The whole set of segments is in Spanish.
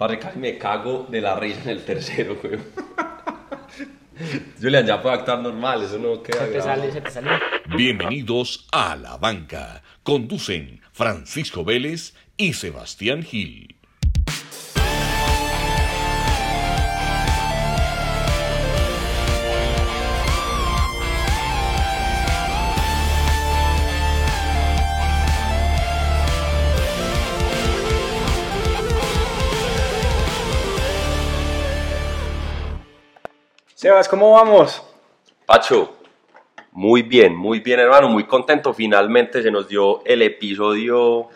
Parce, casi me cago de la risa en el tercero, güey. Julian, ya puede actuar normal, eso no queda Se te sale, se te sale. Bienvenidos a La Banca. Conducen Francisco Vélez y Sebastián Gil. Sebas, ¿cómo vamos? Pacho, muy bien, muy bien, hermano, muy contento. Finalmente se nos dio el episodio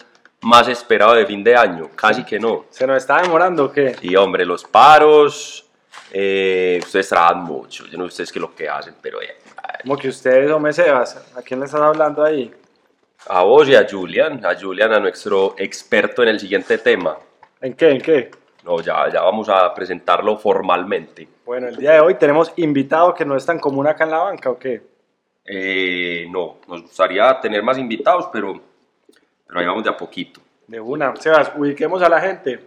más esperado de fin de año, casi que no. ¿Se nos está demorando o qué? Y hombre, los paros, eh, ustedes trabajan mucho, yo no sé ustedes qué es lo que hacen, pero eh, Como que ustedes, hombre, Sebas, ¿a quién le están hablando ahí? a vos y a Julian, a Julian, a nuestro experto en el siguiente tema. ¿En qué? ¿En qué? No, ya, ya vamos a presentarlo formalmente. Bueno, el día de hoy tenemos invitado que no es tan común acá en la banca, ¿o qué? Eh, no, nos gustaría tener más invitados, pero, pero ahí vamos de a poquito. De una. Sebas, ubiquemos a la gente.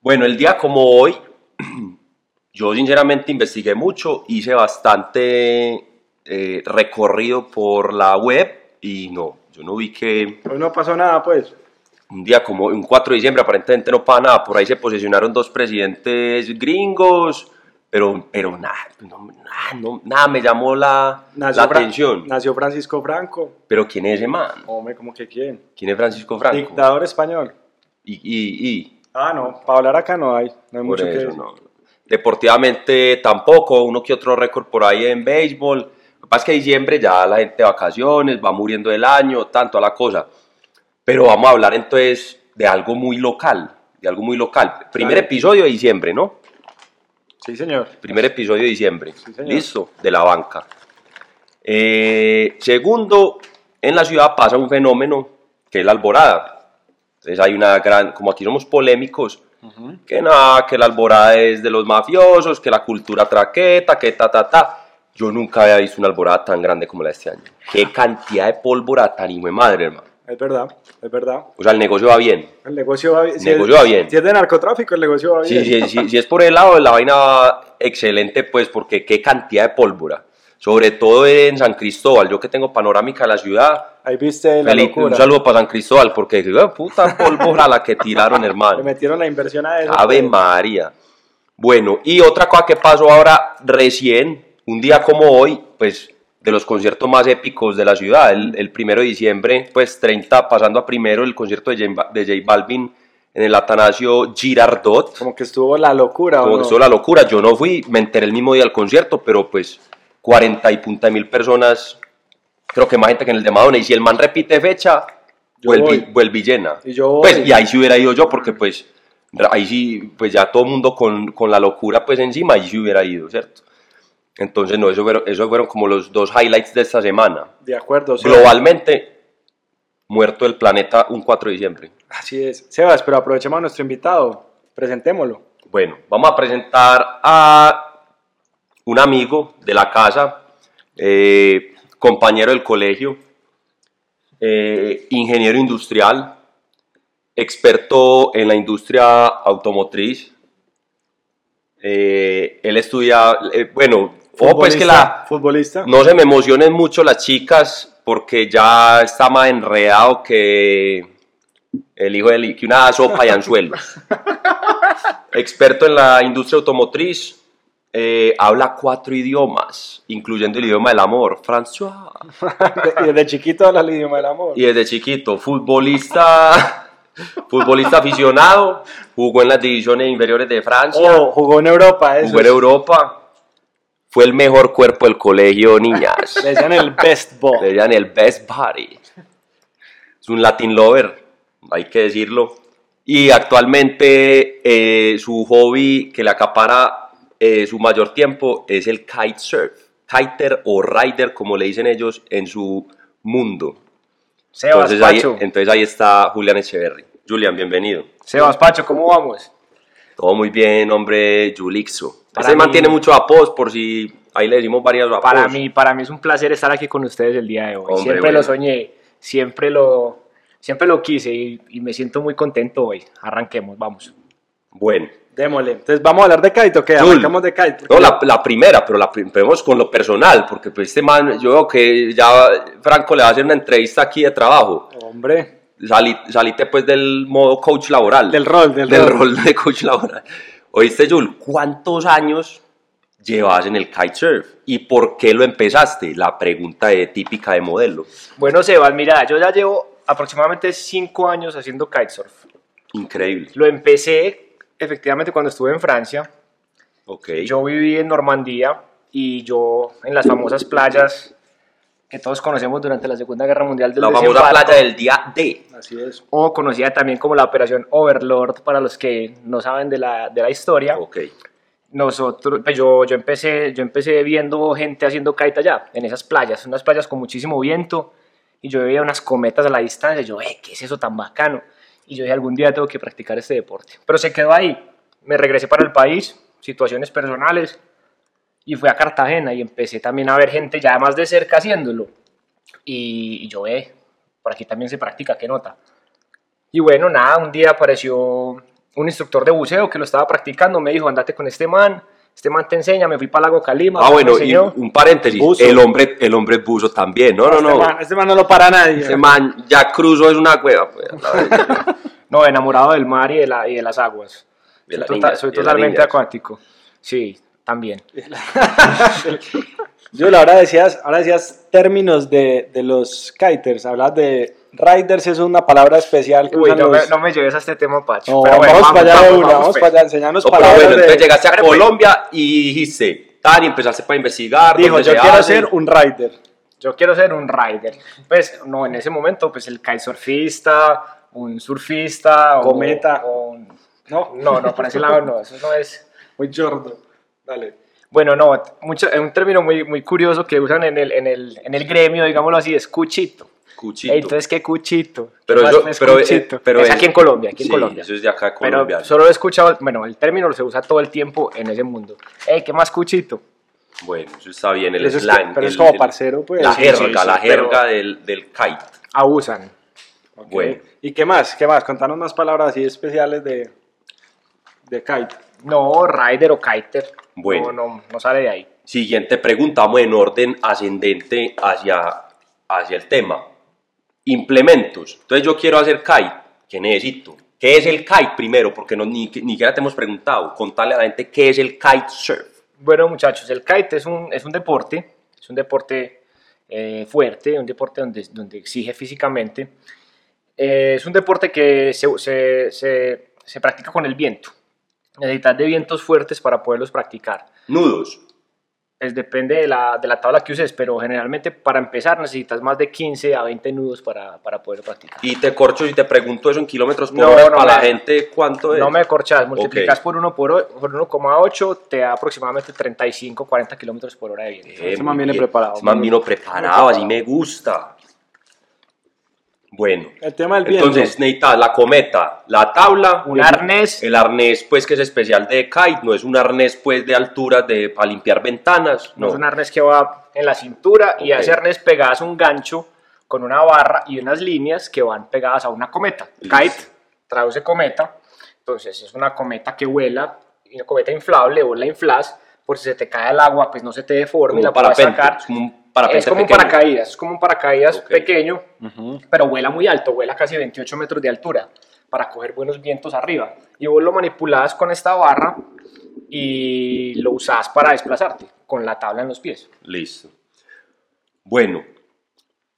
Bueno, el día como hoy, yo sinceramente investigué mucho, hice bastante eh, recorrido por la web y no, yo no vi que Hoy no pasó nada, pues. Un día como un 4 de diciembre aparentemente no pasa nada, por ahí se posicionaron dos presidentes gringos, pero, pero nada, no, nada, no- nada me llamó la, la Fra- atención. Nació Francisco Franco. Pero ¿quién es ese man? Hombre, ¿cómo que quién? ¿Quién es Francisco Franco? Dictador español. Y, y, y Ah, no, para hablar acá no hay. No hay por mucho que decir. no. Deportivamente tampoco, uno que otro récord por ahí en béisbol. Lo que pasa es que diciembre ya la gente de vacaciones, va muriendo el año, tanto a la cosa. Pero vamos a hablar entonces de algo muy local, de algo muy local. Primer Claro. episodio de diciembre, ¿no? Sí, señor. Primer episodio de diciembre. Sí, señor. Listo, de la banca. Eh, segundo, en la ciudad pasa un fenómeno que es la alborada. Entonces hay una gran, como aquí somos polémicos, que nada, que la alborada es de los mafiosos, que la cultura traqueta, que ta, ta, ta. Yo nunca había visto una alborada tan grande como la de este año. Qué cantidad de pólvora tan hijo de madre, hermano. Es verdad, es verdad. O sea, el negocio va bien. El negocio va bien. El negocio va bien. Si es de narcotráfico, el negocio va bien. Sí, sí, si es por el lado de la vaina va excelente, pues, porque qué cantidad de pólvora. Sobre todo en San Cristóbal, yo que tengo panorámica de la ciudad. Ahí viste la Felipe, un saludo para San Cristóbal, porque eh, puta pólvora la que tiraron, Le hermano. metieron la inversión a eso. Ave pues. María. Bueno, y otra cosa que pasó ahora recién, un día como hoy, pues de los conciertos más épicos de la ciudad, el, el primero de diciembre, pues 30, pasando a primero, el concierto de J, de J Balvin en el Atanasio Girardot. Como que estuvo la locura, ¿o Como no? que estuvo la locura, yo no fui, me enteré el mismo día del concierto, pero pues 40 y punta mil personas, creo que más gente que en el de Madonna, y si el man repite fecha, vuelve, vuelve llena. Y yo voy. Pues, y ahí sí hubiera ido yo, porque pues, ahí sí, pues ya todo el mundo con, con la locura pues encima, ahí sí hubiera ido, ¿cierto? Entonces, no, eso fueron, eso fueron como los dos highlights de esta semana. De acuerdo, sí. Globalmente, muerto el planeta un 4 de diciembre. Así es. Sebas, pero aprovechemos a nuestro invitado. Presentémoslo. Bueno, vamos a presentar a un amigo de la casa, eh, compañero del colegio, eh, ingeniero industrial, experto en la industria automotriz. Eh, él estudia, eh, bueno, ojo pues que la, Futbolista. no se me emocionen mucho las chicas porque ya está más enredado que el hijo de que una sopa y anzuelos. Experto en la industria automotriz, eh, habla cuatro idiomas, incluyendo el idioma del amor, François. De- y desde chiquito habla el idioma del amor. Y desde chiquito, futbolista, futbolista aficionado, jugó en las divisiones inferiores de Francia, Oh, jugó en Europa. Eso jugó en es- Europa. Fue el mejor cuerpo del colegio, niñas. Le decían el best Le ball. decían el best body. Es un Latin lover, hay que decirlo. Y actualmente eh, su hobby que le acapara eh, su mayor tiempo es el kitesurf. Kiter o rider, como le dicen ellos en su mundo. Sebas Entonces ahí, Pacho. entonces ahí está Julián Echeverry. Julián, bienvenido. Sebas Pacho, ¿cómo vamos? Todo muy bien, hombre, Julixo. Para Este man mí- tiene muchos apodos, por si ahí le decimos varios apodos. Para mí, para mí es un placer estar aquí con ustedes el día de hoy. Hombre, siempre bueno. lo soñé, siempre lo, siempre lo quise y, y me siento muy contento hoy. Arranquemos, vamos. Bueno. Démosle. Entonces, ¿vamos a hablar de kite o qué? Arrancamos de kite. No, la, la primera, pero la prim- primero con lo personal, porque pues este man, yo veo que ya Franco le va a hacer una entrevista aquí de trabajo. Hombre, Salí, salite pues del modo coach laboral. del rol, del, del rol. rol de coach laboral. Oíste, Jul, ¿cuántos años llevas en el kitesurf? ¿Y por qué lo empezaste? La pregunta de, típica de modelo. Bueno, Sebas, mira, yo ya llevo aproximadamente cinco años haciendo kitesurf. Increíble. Lo empecé efectivamente cuando estuve en Francia. Ok. Yo viví en Normandía y yo en las famosas playas que todos conocemos durante la Segunda Guerra Mundial del la famosa playa del día D. Así es. o conocida también como la Operación Overlord para los que no saben de la, de la historia. Ok. Nosotros, pues yo, yo, empecé, yo empecé viendo gente haciendo kite allá, en esas playas, unas playas con muchísimo viento, y yo veía unas cometas a la distancia, y yo, eh, ¿qué es eso tan bacano? Y yo dije, algún día tengo que practicar este deporte. Pero se quedó ahí, me regresé para el país, situaciones personales, y fui a Cartagena y empecé también a ver gente ya más de cerca haciéndolo. Y, y yo, eh, por aquí también se practica, qué nota. Y bueno, nada, un día apareció un instructor de buceo que lo estaba practicando, me dijo, andate con este man, este man te enseña, me fui para Lago Calima, Ah, bueno, y un paréntesis. Buzo. El hombre, el hombre buzo también. No, no, Este no. man, este man no lo para nadie. Ese man, ya Cruzo es una cueva. Pues. No, enamorado del mar y de, la, y de las aguas. De soy tota- de totalmente acuático. Sí, también. Yo ahora decías, ahora decías términos de, de los kiters. Hablas de riders, es una palabra especial que Uy, usan no, me, los- no me lleves a este tema, Pacho. No, Pero bueno, vamos, para allá vamos, pues. para allá, enseñarnos No, pero palabras bueno, de- entonces llegaste a pues, Colombia y dijiste, tan, y empezaste para investigar. Dijo, yo quiero hace. ser un rider. Yo quiero ser un rider. Pues, no, en ese momento, pues el kitesurfista, un surfista. o- Cometa. o un- No, no, no, por ese lado no, eso no es. muy chordo. Dale. Bueno, no, mucho, un término muy, muy curioso que usan en el, en, el, en el gremio, digámoslo así, es cuchito. Cuchito. Entonces, ¿qué cuchito? Pero ¿Qué más eso- es pero, eh, cuchito? pero es es- aquí en Colombia, aquí en Sí, Colombia. Eso es de acá, Pero Colombia. solo he escuchado, bueno, el término se usa todo el tiempo en ese mundo. Ey, ¿qué más cuchito? Bueno, eso está bien, el Eso es slang. pero es el- como el- parcero, pues. La Sí, jerga, sí, la jerga del, del kite. Abusan. Ok. Bueno. ¿Y qué más? ¿Qué más? Contanos más palabras así especiales de, de kite. No, rider o kiter. Bueno. No, no, no sale de ahí. Siguiente pregunta, vamos en orden ascendente hacia, hacia el tema. Implementos. Entonces yo quiero hacer kite. ¿Qué necesito? ¿Qué es el kite primero? Porque no, ni, ni siquiera te hemos preguntado. Contarle a la gente qué es el kite surf. Bueno, muchachos, el kite es un, es un deporte, es un deporte eh, fuerte, un deporte donde, donde exige físicamente. Eh, es un deporte que se, se, se, se practica con el viento. Necesitas de vientos fuertes para poderlos practicar. Nudos. Pues depende de la, de la tabla que uses, pero generalmente para empezar necesitas más de 15 a 20 nudos para, para poder practicar. Y te corcho si te pregunto eso en kilómetros por No, hora no para la me- gente cuánto es. No me corchas, multiplicas Ok. por 1 por por 1,8, te da aproximadamente 35, 40 kilómetros por hora de viento. Eh, Ese man viene preparado, Ese man vino preparado, así me gusta. Bueno, El tema del viento. entonces necesitas la cometa, la tabla, Un el- arnés. El arnés, pues, que es especial de kite, no es un arnés, pues, de altura de, para limpiar ventanas. No No, es un arnés que va en la cintura y a ese arnés pegadas un gancho con una barra y unas líneas que van pegadas a una cometa. Listo. Kite traduce cometa, entonces es una cometa que vuela, una cometa inflable, vos la inflas, por si se te cae el agua, pues no se te deforme la puedes sacar. Es como un parapente Es como un pequeño. paracaídas, es como un paracaídas pequeño, pero vuela muy alto, vuela casi 28 metros de altura para coger buenos vientos arriba. Y vos lo manipulás con esta barra y lo usás para desplazarte con la tabla en los pies. Listo. Bueno,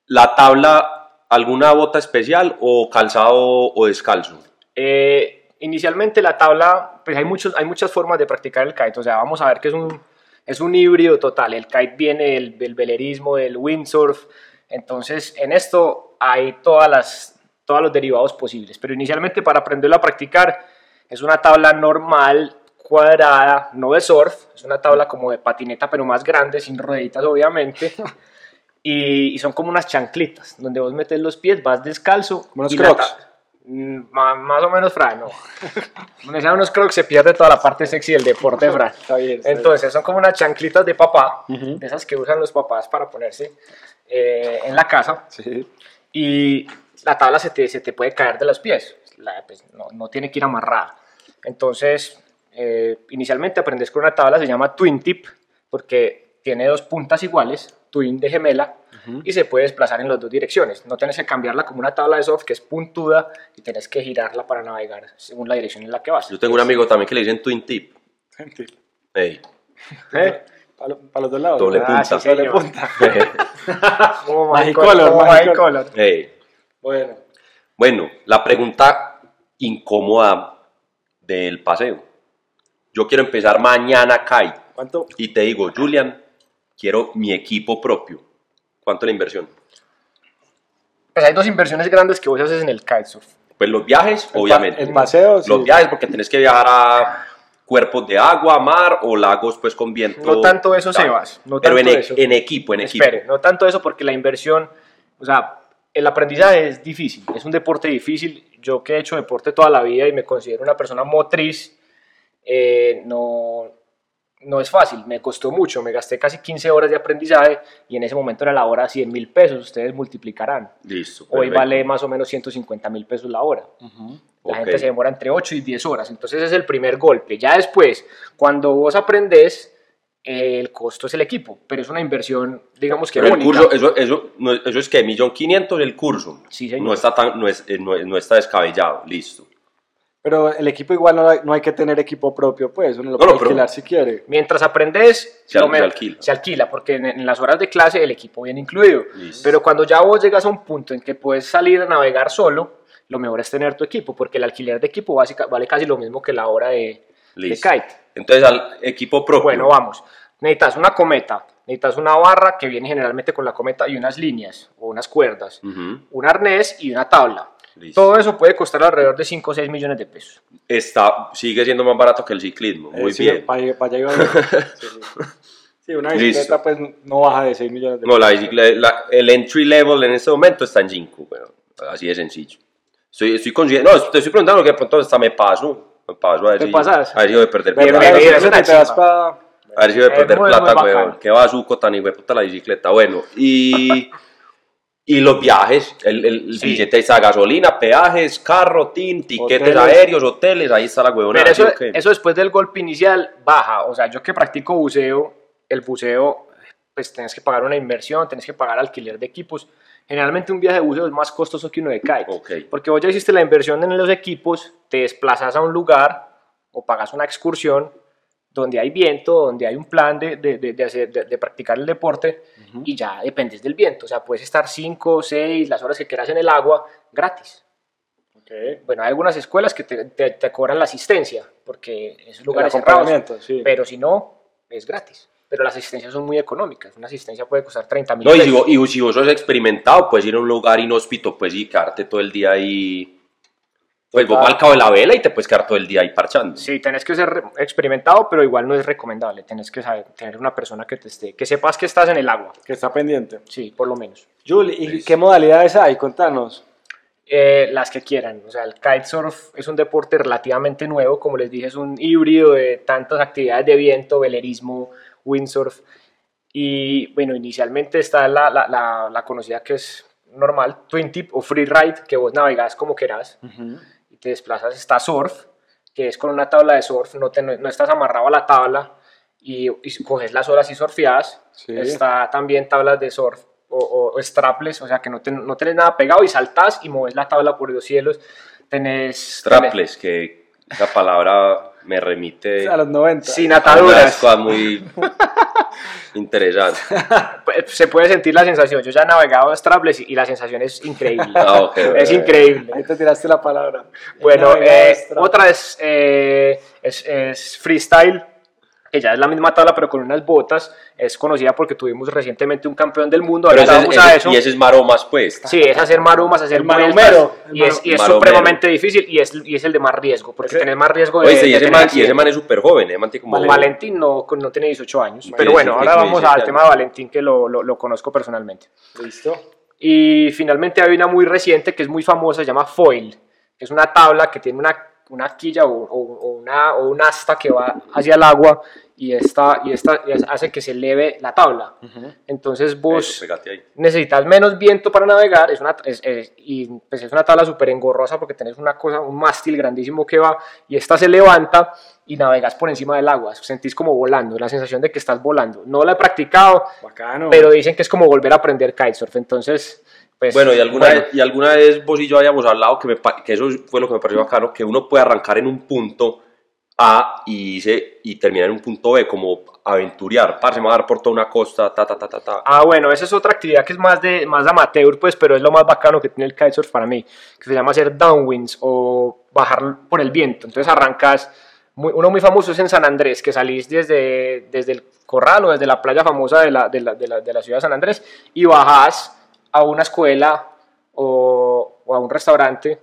la tabla, ¿alguna bota especial o calzado o descalzo? Eh, inicialmente la tabla, pues hay, muchos, hay muchas formas de practicar el kite, o sea, vamos a ver que es un, es un híbrido total, el kite viene del, del velerismo, del windsurf, entonces en esto hay todas las, todos los derivados posibles, pero inicialmente para aprenderlo a practicar es una tabla normal, cuadrada, no de surf, es una tabla como de patineta pero más grande, sin rueditas obviamente, y, y son como unas chanclitas, donde vos metes los pies, vas descalzo. Como la crocs. Mm, más o menos, Fran, no. Donde sean unos crocs se pierde toda la parte sexy del deporte, Fran. Está bien, está bien. Entonces, son como unas chanclitas de papá, Ujú. de esas que usan los papás para ponerse eh, en la casa. Sí. Y la tabla se te, se te puede caer de los pies, La- pues, no, no tiene que ir amarrada. Entonces, eh, inicialmente aprendes con una tabla, se llama Twin Tip, porque tiene dos puntas iguales, twin de gemela, y se puede desplazar en las dos direcciones. No tienes que cambiarla como una tabla de soft que es puntuda y tienes que girarla para navegar según la dirección en la que vas. Yo tengo un amigo también que le dicen Twin Tip. Ey, ¿Eh? Para los dos lados. doble Ah, punta. sí. Doble punta. Como Magicolor, Magicolor, como Magicolor. Magicolor. Ey. Bueno, Bueno, la pregunta incómoda del paseo. Yo quiero empezar mañana, Kai, ¿cuánto? y te digo, Julian, quiero mi equipo propio. ¿Cuánto es la inversión? Pues hay dos inversiones grandes que vos haces en el kitesurf. Pues los viajes, El obviamente. El paseo, sí. Los viajes, porque tenés que viajar a cuerpos de agua, mar o lagos, pues con viento. No tanto eso, Tal. Sebas, no Pero en, tanto e- eso. en equipo, en equipo. Espere, no tanto eso porque la inversión, o sea, el aprendizaje es difícil, es un deporte difícil. Yo que he hecho deporte toda la vida y me considero una persona motriz, eh, no, no es fácil, me costó mucho, me gasté casi 15 horas de aprendizaje y en ese momento era la hora 100 mil pesos, ustedes multiplicarán. Listo. Hoy vale más o menos 150 mil pesos la hora. La gente se demora entre 8 y 10 horas. Entonces ese es el primer golpe. Ya después, cuando vos aprendés, el costo es el equipo, pero es una inversión, digamos que Pero el única. curso, eso, eso, no- eso es que millón quinientos el curso. Sí, señor. No está tan, no, es, eh, no, no está descabellado, listo. Pero el equipo igual no, hay- no hay que tener equipo propio, pues. Uno lo No, puede no, alquilar si quiere. Mientras aprendes, Se lo al- me- se alquila. se alquila, porque en, en las horas de clase el equipo viene incluido. Listo. Pero cuando ya vos llegas a un punto en que puedes salir a navegar solo, lo mejor es tener tu equipo, porque el alquiler de equipo básica- vale casi lo mismo que la hora de, kite. Entonces al equipo propio. Bueno, vamos. Necesitas una cometa, necesitas una barra que viene generalmente con la cometa y unas líneas o unas cuerdas, Ujú, un arnés y una tabla. Listo. Todo eso puede costar alrededor de 5 o 6 millones de pesos. Está, sigue siendo más barato que el ciclismo. Muy Eh, sí, bien. Para, allá iba a. Sí, sí. Sí, una bicicleta Listo. pues no baja de 6 millones de No, la bicicleta, la- el entry level en este momento está en 5, así de sencillo. Estoy, estoy considerando, no, te estoy preguntando que de pronto hasta me paso, me paso a ver ¿Te si, pasas? a ver si voy a perder Pero plata. Una que te vas chimba. pa- A ver si voy a Es perder muy, plata, weón. Qué bazuco tan hijo de puta la bicicleta. Bueno, y, y los viajes, el, el Sí. billete está gasolina, peajes, carro, tin, tiquetes Hoteles. aéreos, hoteles, ahí está la huevona. Eso, ¿sí o qué? eso después del golpe inicial baja. O sea, yo que practico buceo, el buceo, pues tienes que pagar una inversión, tienes que pagar alquiler de equipos. Generalmente un viaje de buceo es más costoso que uno de kite. Ok. Porque vos ya hiciste la inversión en los equipos, te desplazas a un lugar o pagas una excursión donde hay viento, donde hay un plan de, de, de- de hacer- de- practicar el deporte y ya dependes del viento. O sea, puedes estar 5, 6, las horas que quieras en el agua gratis. Ok. Bueno, hay algunas escuelas que te, te- te cobran la asistencia, porque El lugares cerrados, sí. pero si no, es gratis. Pero las asistencias son muy económicas. Una asistencia puede costar 30 mil No, y si, pesos. vos, y si vos sos experimentado, puedes ir a un lugar inhóspito, y quedarte todo el día ahí. Pues vos vas al cabo de la vela y te puedes quedar todo el día ahí parchando. Sí, tenés que ser experimentado, pero igual no es recomendable. Tenés que saber, tener una persona que te esté, que sepas que estás en el agua. Que está pendiente. Sí, por lo menos. Julie, ¿y qué modalidades hay? Contanos. Eh, las que quieran. O sea, el kitesurf es un deporte relativamente nuevo. Como les dije, es un híbrido de tantas actividades de viento, velerismo, windsurf. Y bueno, inicialmente está la, la, la, la conocida que es normal, twin tip o free ride, que vos navegás como querás y te desplazas. Está surf, que es con una tabla de surf, no, te, no estás amarrado a la tabla y, y coges las olas y surfeas. Sí. Está también tablas de surf o, o- o strapless, o sea que no, te- no tenés nada pegado y saltás y mueves la tabla por los cielos. Tenés... Strapless, que esa palabra me remite A los 90. Sin a ataduras. cosas muy interesantes. Pues, Se puede sentir la sensación. Yo ya he navegado strapless y, y la sensación es increíble. Ah, es increíble. Ahí te tiraste la palabra. Bueno, eh, otra es, eh, es, es freestyle, que ya es la misma tabla pero con unas botas. Es conocida porque tuvimos recientemente un campeón del mundo. Pero Ahora ese, vamos ese- a eso. y ese es maromas, pues. Sí, es hacer marumas, hacer maromero, y es, maro- y es maromero. supremamente difícil y es, y es el de más riesgo, porque Ese- tenés más riesgo de, Oye, y de ese, tener man, y ese man es súper joven, ¿eh? Man tiene como... Vale. Valentín no, no tiene 18 años, pero bueno, ahora vamos 17 al tema de Valentín que lo, lo, lo conozco personalmente. Listo. Y finalmente hay una muy reciente que es muy famosa, se llama foil, que es una tabla que tiene una, una quilla o, o- o una, o un asta que va hacia el agua y esta, y esta hace que se eleve la tabla. Entonces vos Eso, necesitas menos viento para navegar es una, es, es- y pues es una tabla súper engorrosa porque tenés una cosa, un mástil grandísimo que va y esta se levanta y navegas por encima del agua, sentís como volando, la sensación de que estás volando. No la he practicado, Bacano. pero dicen que es como volver a aprender kitesurf, entonces pues Bueno, y alguna, bueno, Vez, y alguna vez vos y yo habíamos hablado que, me pa- que eso fue lo que me pareció bacano, que uno puede arrancar en un punto A y, irse- y terminar en un punto B, como aventurear, parce, me va a dar por toda una costa, ta, ta, ta, ta, ta. Ah, bueno, esa es otra actividad que es más de más amateur, pues, pero es lo más bacano que tiene el kitesurf para mí, que se llama hacer downwinds o bajar por el viento. Entonces arrancas, muy- uno muy famoso es en San Andrés, que salís desde, desde el corral o desde la playa famosa de la, de la, de la, de la ciudad de San Andrés y bajas a una escuela o, o a un restaurante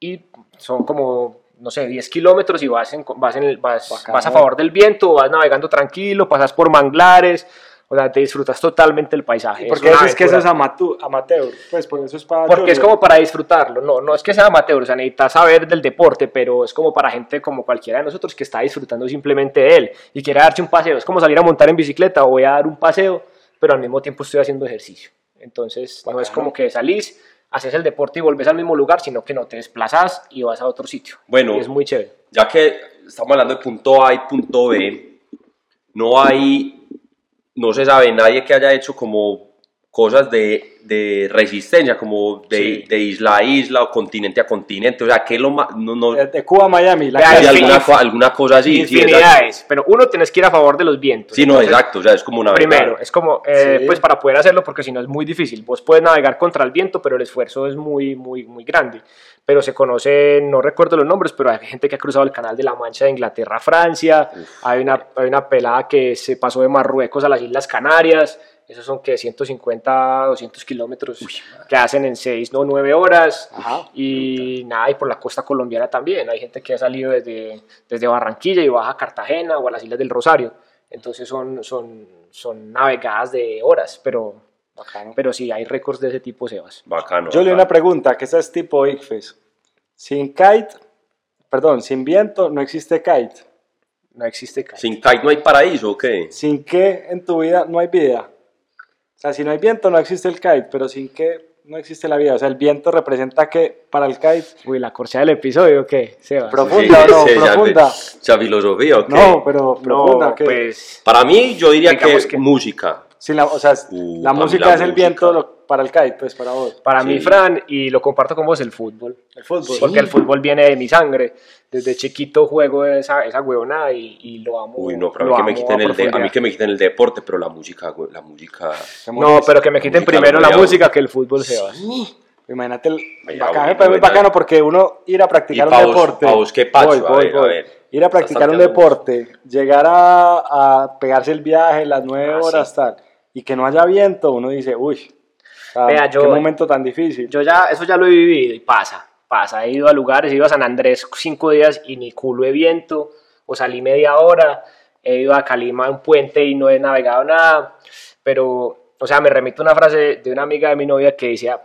y son como, no sé, 10 kilómetros y vas, en, vas, en el- vas, a favor del viento, vas navegando tranquilo, pasas por manglares, o sea, te disfrutas totalmente el paisaje. ¿Por qué una dices que eso es amatu- amateur? Pues por eso es para Porque es como para disfrutarlo, no, no es que sea amateur, o sea, necesitas saber del deporte, pero es como para gente como cualquiera de nosotros que está disfrutando simplemente de él y quiere darse un paseo. Es como salir a montar en bicicleta o voy a dar un paseo, pero al mismo tiempo estoy haciendo ejercicio. Entonces, no es como que salís, haces el deporte y volvés al mismo lugar, sino que no te desplazas y vas a otro sitio. Bueno. Y es muy chévere. Ya que estamos hablando de punto A y punto B, no hay, no se sabe nadie que haya hecho como cosas de, de resistencia, como de, Sí. de isla a isla o continente a continente, o sea, que lo más, no, no, De, Cuba a Miami. La hay calle. sí, alguna, sí. co- alguna cosa así. sí. Infinidades, pero uno tienes que ir a favor de los vientos. Sí, no, Entonces, exacto, o sea, es como una Primero, es como, eh, Sí. pues para poder hacerlo, porque si no es muy difícil. Vos puedes navegar contra el viento, pero el esfuerzo es muy, muy, muy grande. Pero se conoce, no recuerdo los nombres, pero hay gente que ha cruzado el canal de la Mancha de Inglaterra a Francia. Hay una, hay una pelada que se pasó de Marruecos a las Islas Canarias. Esos son que 150, 200 kilómetros que hacen en 6 o 9 horas. Ajá. Y nada, y por la costa colombiana también. Hay gente que ha salido desde, desde Barranquilla y baja a Cartagena o a las Islas del Rosario. Entonces son, son, son navegadas de horas, pero, Bacano. pero sí, hay récords de ese tipo, Sebas. Bacano. Yo le una pregunta, que esta es tipo ICFES. Sin kite, perdón, sin viento no existe kite. No existe kite. Sin kite no hay paraíso, ¿o qué? Sin qué en tu vida no hay vida. O sea, si no hay viento no existe el kite, pero sin qué no existe la vida. O sea, el viento representa que para el kite, Uy, la corchea del episodio, ¿qué, Sebas? Profunda o no, ya- profunda. Ya filosofía, ¿o qué? no, pero profunda. No, ¿qué? pues... Para mí, yo diría que, que- música. Sin la, o sea, Uh, la música la es el viento lo- para el kite, pues para vos. Para mí, Sí. Fran, y lo comparto con vos, el fútbol. El fútbol. Porque el fútbol viene de mi sangre. Desde chiquito juego esa, esa huevonada y, y lo amo. Uy, no, pero a mí, que me quiten el de- a mí que me quiten el deporte, pero la música, güey, la música... No, pero que me quiten primero la voy a- música que el fútbol, Sebas. Imagínate el bacano, bueno, muy bueno. bacano porque uno ir a practicar un vos- deporte. vos, ¿qué pacho? A ver, a ver. Ir a practicar un deporte, llegar a, a pegarse el viaje, las nueve Ah, horas, tal, y que no haya viento, uno dice, uy, o sea, Vea, qué yo- momento tan difícil. Yo ya, eso ya lo he vivido y pasa, pasa. He ido a lugares, he ido a San Andrés cinco días y ni culo de viento, o salí media hora, he ido a Calima un puente y no he navegado nada, pero, o sea, me remito a una frase de una amiga de mi novia que decía,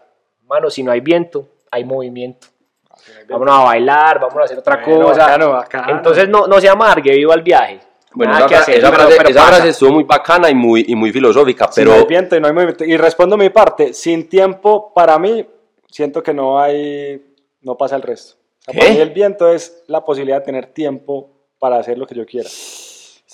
mano, si no hay viento, hay movimiento. Vámonos a bailar, vamos a hacer otra Bueno, cosa. bacano, bacano. Entonces no, no se amargue, viva el viaje. Bueno, Nada esa, que esa frase, pero esa frase estuvo muy bacana y muy, y muy filosófica, pero... no hay viento y no hay movimiento. Y respondo mi parte, sin tiempo, para mí, siento que no hay, no pasa el resto. O sea, para mí el viento es la posibilidad de tener tiempo para hacer lo que yo quiera.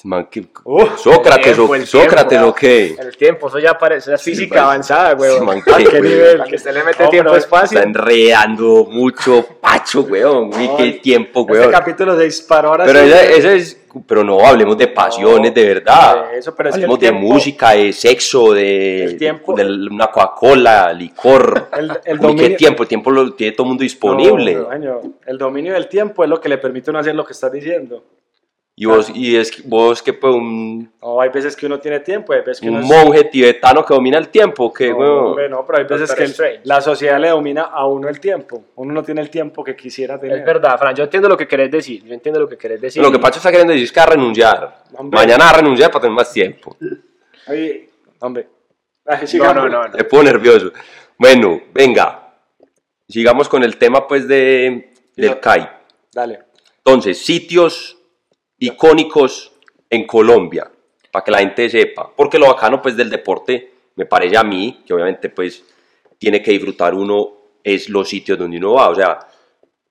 Man, ¿qué- Uf, Sócrates, tiempo, o, Sócrates, tiempo. ¿o qué? El tiempo, eso ya parece, eso es física man. avanzada, güey. Sí, man, ¿A qué nivel? Que usted le mete No, tiempo pero espacio. Está enredando mucho pacho, weón. No, qué tiempo, Este weón. capítulo se disparó ahora Pero sí. ese, ese es... Pero no, hablemos de pasiones, de verdad. de eso, pero hablemos de música, de sexo, de, El tiempo- de una Coca-Cola, licor. El- el qué tiempo, el tiempo lo tiene todo el mundo disponible. No, el dominio del tiempo es lo que le permite uno hacer lo que estás diciendo. Y vos, y es que- vos que pues un, No, hay veces que uno tiene tiempo, hay veces que un uno es- monje tibetano que domina el tiempo, que No, weón. hombre, no, pero hay veces Doctor que el- la sociedad le domina a uno el tiempo. Uno no tiene el tiempo que quisiera tener. Es verdad, Fran, yo entiendo lo que querés decir. Yo entiendo lo que querés decir. Lo que Pacho está queriendo decir es que va a renunciar. Hombre. Mañana va a renunciar para tener más tiempo. Ay, hombre. Ay, No, no, no. no. Me pongo nervioso. Bueno, venga. Sigamos con el tema pues de, del. CAI. Dale. Entonces, sitios icónicos en Colombia, para que la gente sepa. Porque lo bacano pues del deporte, me parece a mí, que obviamente pues tiene que disfrutar uno, es los sitios donde uno va. O sea,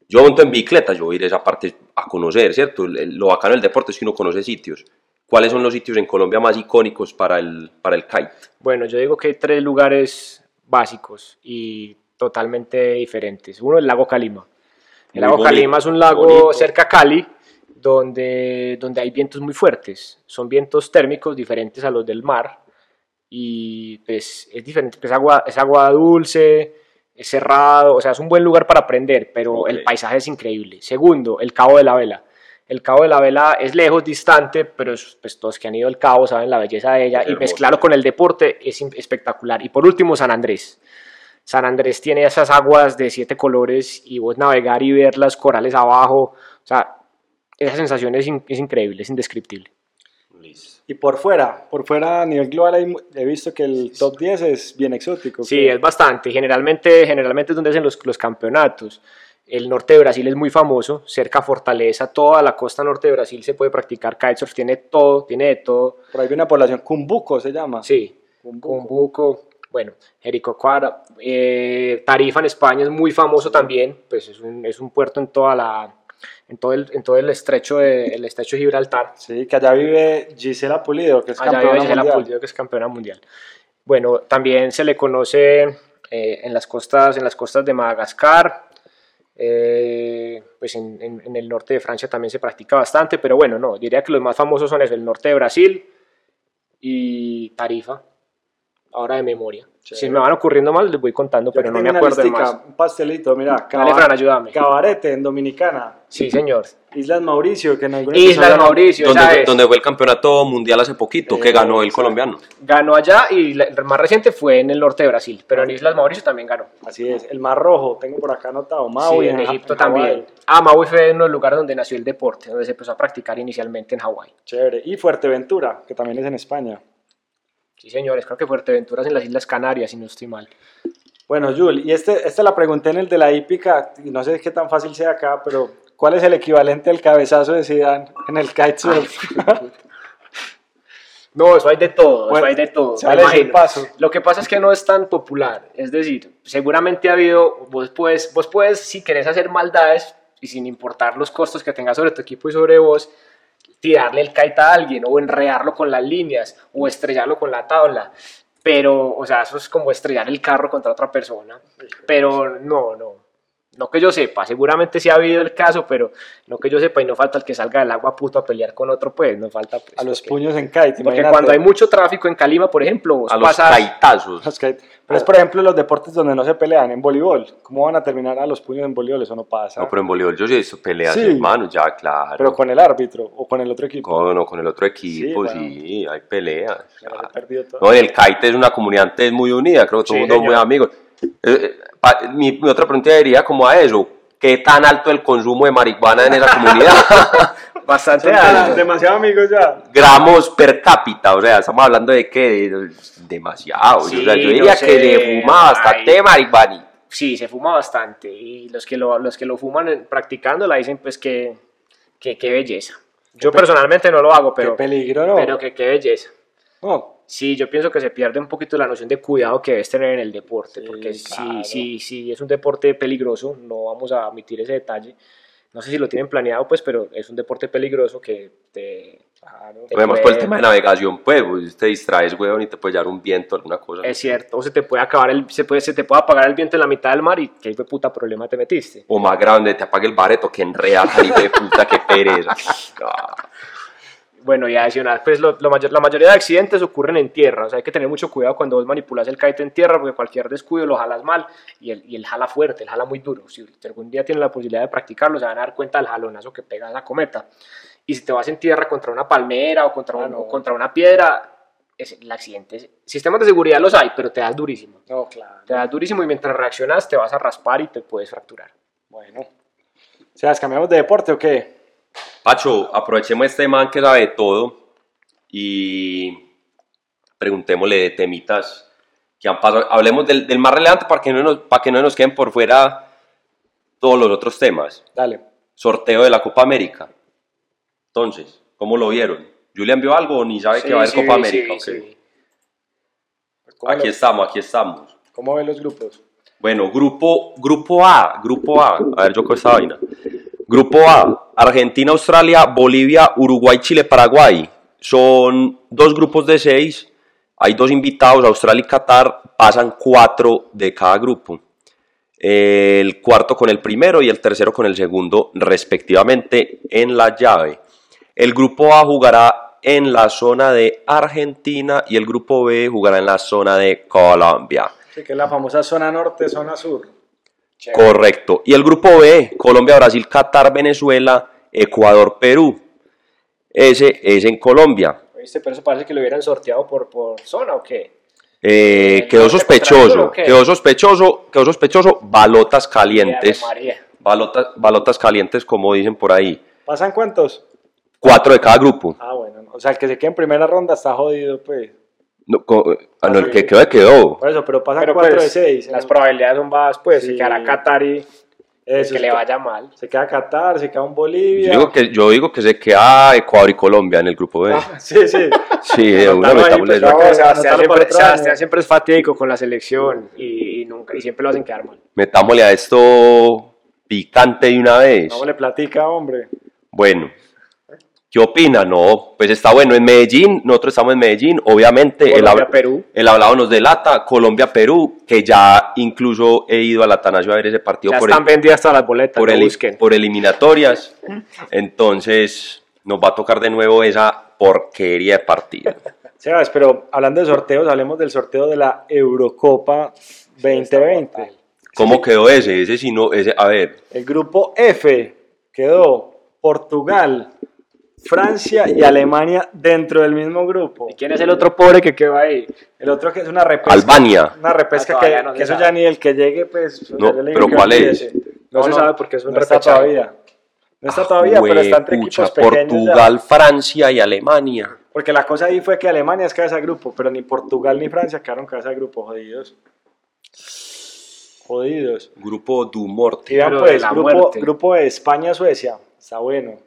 yo monto en bicicleta, yo voy a ir a esa parte a conocer, ¿cierto? Lo bacano del deporte es que uno conoce sitios. ¿Cuáles son los sitios en Colombia más icónicos para el, para el kite? Bueno, yo digo que hay tres lugares básicos y totalmente diferentes. Uno, el lago Calima. El Muy lago bonito, Calima es un lago bonito. cerca a Cali, donde, donde hay vientos muy fuertes. Son vientos térmicos diferentes a los del mar. Y pues es diferente, es agua, es agua dulce, es cerrado, o sea, es un buen lugar para aprender, pero el paisaje es increíble. Segundo, el Cabo de la Vela. El Cabo de la Vela es lejos, distante, pero es- pues, todos que han ido al Cabo saben la belleza de ella Es y hermoso. mezclarlo con el deporte es espectacular. Y por último, San Andrés. San Andrés tiene esas aguas de siete colores y vos navegar y ver las corales abajo, o sea, esa sensación es, in- es increíble, es indescriptible. Y por fuera, por fuera a nivel global hay he visto que el top 10 es bien exótico. Sí, que- es bastante. Generalmente, generalmente es donde hacen los, los campeonatos. El norte de Brasil es muy famoso, cerca a Fortaleza, toda la costa norte de Brasil se puede practicar kitesurf, tiene todo, tiene de todo. Por ahí hay una población, Cumbuco se llama. Sí, Cumbuco. Cumbuco, bueno, Jericoacoara, eh, Tarifa en España es muy famoso también, pues es un, es un puerto en toda la, en todo el, en todo el estrecho de, el estrecho de Gibraltar. Sí, que allá vive Gisela Pulido, que es Allá campeona vive Gisela mundial. Pulido, que es campeona mundial. Bueno, también se le conoce eh, en, las costas, en las costas de Madagascar, eh, pues en, en- en el norte de Francia también se practica bastante, pero bueno, no, diría que los más famosos son eso, el norte de Brasil y Tarifa, ahora de memoria. Si me van ocurriendo más, les voy contando, Yo pero no me acuerdo listica, más. Un pastelito, mira. Dale, Fran, ayúdame. Cabarete en Dominicana. Sí, señor. Islas Mauricio, que en algún Islas Mauricio, Donde, donde fue el campeonato mundial hace poquito, que ganó el colombiano. Ganó allá y la- el más reciente fue en el norte de Brasil, pero en Islas Mauricio también ganó. Así es. El Mar Rojo, tengo por acá anotado. Maui, sí, en Egipto en también. Ah, Maui fue uno de los lugares donde nació el deporte, donde se empezó a practicar inicialmente en Hawái. Chévere. Y Fuerteventura, que también es en España. Sí, señores, creo que Fuerteventura es en las Islas Canarias, si no estoy mal. Bueno, Jul, y este, esta la pregunté en el de la hípica, y no sé qué tan fácil sea acá, pero ¿cuál es el equivalente al cabezazo de Zidane en el kitesurf? No, eso hay de todo, Bueno, eso hay de todo. me paso. Lo que pasa es que no es tan popular. Es decir, seguramente ha habido, vos puedes, vos puedes, si querés hacer maldades y sin importar los costos que tengas sobre tu equipo y sobre vos, tirarle el kite a alguien o enredarlo con las líneas o estrellarlo con la tabla. Pero, o sea, eso es como estrellar el carro contra otra persona. Pero no, no. No que yo sepa, seguramente sí ha habido el caso, pero no que yo sepa y no falta el que salga del agua puto a pelear con otro, pues, no falta. Pues, A los porque- puños en kite, porque imagínate. cuando hay mucho tráfico en Calima, por ejemplo, vos A los pasas- caitazos. Los kite. Pero es, por ejemplo, los deportes donde no se pelean, en voleibol. ¿Cómo van a terminar a los puños en voleibol? Eso no pasa. No, pero en voleibol yo sí he visto peleas, Sí. hermano, ya, claro. Pero con el árbitro o con el otro equipo. Con, no, con el otro equipo, Sí, sí, hay peleas. Claro, todo. No, y el kite es una comunidad antes muy unida, creo que todo Sí, el mundo es muy amigos. Eh, eh, pa- mi, mi otra pregunta iría como a eso, ¿qué tan alto el consumo de marihuana en esa comunidad? bastante alto. demasiado amigos ya. Gramos per cápita, o sea, estamos hablando de que demasiado. Sí, o sea, yo no diría sé, que se fuma bastante ay. marihuana. Sí, se fuma bastante. Y los que lo, los que lo fuman eh, practicando la dicen, pues, que, que qué belleza. Yo personalmente no lo hago, pero, Qué peligro, ¿no? pero que qué belleza. No, Sí, yo pienso que se pierde un poquito la noción de cuidado que debes tener en el deporte, Sí, porque claro. si, si, si es un deporte peligroso, no vamos a omitir ese detalle. No sé si lo tienen planeado, pues, pero es un deporte peligroso que te... claro. Además, por puede- el tema de navegación, pues, pues, te distraes, weón, y te puede llevar un viento, alguna cosa. Es cierto, o se te puede acabar el, se puede, se te puede apagar el viento en la mitad del mar y qué de puta problema te metiste. O más grande, te apague el bareto, que enreda, hijo de puta, qué pereza. Bueno, y adicional, pues lo, lo mayor- la mayoría de accidentes ocurren en tierra, o sea, hay que tener mucho cuidado cuando vos manipulas el kite en tierra, porque cualquier descuido lo jalas mal y el, y el jala fuerte, el jala muy duro. Si algún día tienen la posibilidad de practicarlo, se van a dar cuenta del jalonazo que pega la cometa. Y si te vas en tierra contra una palmera o contra, Ah, un- no. o contra una piedra, es, el accidente, sistemas de seguridad los hay, pero te das durísimo. No, claro. Te das durísimo y mientras reaccionas te vas a raspar y te puedes fracturar. Bueno. O sea, ¿cambiamos de deporte o qué? Pacho, aprovechemos este man que sabe todo y preguntémosle de temitas que han pasado. Hablemos del, del más relevante para que, no nos, para que no nos queden por fuera todos los otros temas. Dale. Sorteo de la Copa América. Entonces, ¿cómo lo vieron? Julia envió algo o ni sabe Sí, que va a haber sí, Copa América. sí. ¿Cómo, Aquí estamos, aquí estamos. ¿Cómo ven los grupos? Bueno, grupo, grupo A, grupo A. A ver, yo con esta vaina. Grupo A, Argentina, Australia, Bolivia, Uruguay, Chile, Paraguay. Son dos grupos de seis. Hay dos invitados, Australia y Qatar. Pasan cuatro de cada grupo. El cuarto con el primero y el tercero con el segundo, respectivamente, en la llave. El grupo A jugará en la zona de Argentina y el grupo B jugará en la zona de Colombia. Sí, que es la famosa zona norte, zona sur. Correcto. Y el grupo B, Colombia, Brasil, Qatar, Venezuela, Ecuador, Perú. Ese es en Colombia. ¿Viste? Pero eso parece que lo hubieran sorteado por, por zona o qué. Eh, ¿El quedó sospechoso, quedó sospechoso, quedó sospechoso, balotas calientes. Balotas, balotas calientes, como dicen por ahí. ¿Pasan cuántos? Cuatro de cada grupo. Ah, bueno. O sea, el que se quede en primera ronda está jodido, pues. No, co- ah, no, el que quedó, quedó. Por eso, pero pasan Pero cuatro pues, de seis. las probabilidades son bajas, pues, Sí. se quedará Qatar y Eso que le vaya mal. Se queda Qatar, se queda un Yo Bolivia. digo, que, yo digo que se queda Ecuador y Colombia en el grupo B. Ah, sí, sí. Sí, una pues, no, No, Sebastián, siempre, Sebastián es fatídico con la selección y, y nunca, y siempre lo hacen quedar mal. Metámosle a esto picante de una vez. No le platica, hombre. Bueno, ¿qué opina? No, pues está bueno. En Medellín, nosotros estamos en Medellín, obviamente. el, Colombia, hab- Perú. el hablado nos delata, Colombia-Perú, que ya incluso he ido al Atanasio a ver ese partido Ya por, están vendidas todas las boletas, por, busquen. por eliminatorias. Entonces, nos va a tocar de nuevo esa porquería de partido. Sebas, pero hablando de sorteos, hablemos del sorteo de la Eurocopa 2020. ¿Cómo quedó ese? Ese sí no, ese, a ver, El grupo F quedó Portugal, Francia y Alemania dentro del mismo grupo. ¿Y quién es el otro pobre que quedó ahí? El otro que es una repesca. Albania. Una repesca Ah, que, no eso ya ni el que llegue, pues. No, pero ¿cuál es? No se sabe porque es un no está todavía. No está todavía, pero está entre Juepucha, equipos pequeños. ya. Portugal, Francia y Alemania. Porque la cosa ahí fue que Alemania es cabeza de grupo, pero ni Portugal ni Francia quedaron cabeza de grupo, jodidos. Jodidos. Grupo du Morte. Y vean Pero de pues, la grupo, muerte. grupo de España-Suecia, está bueno.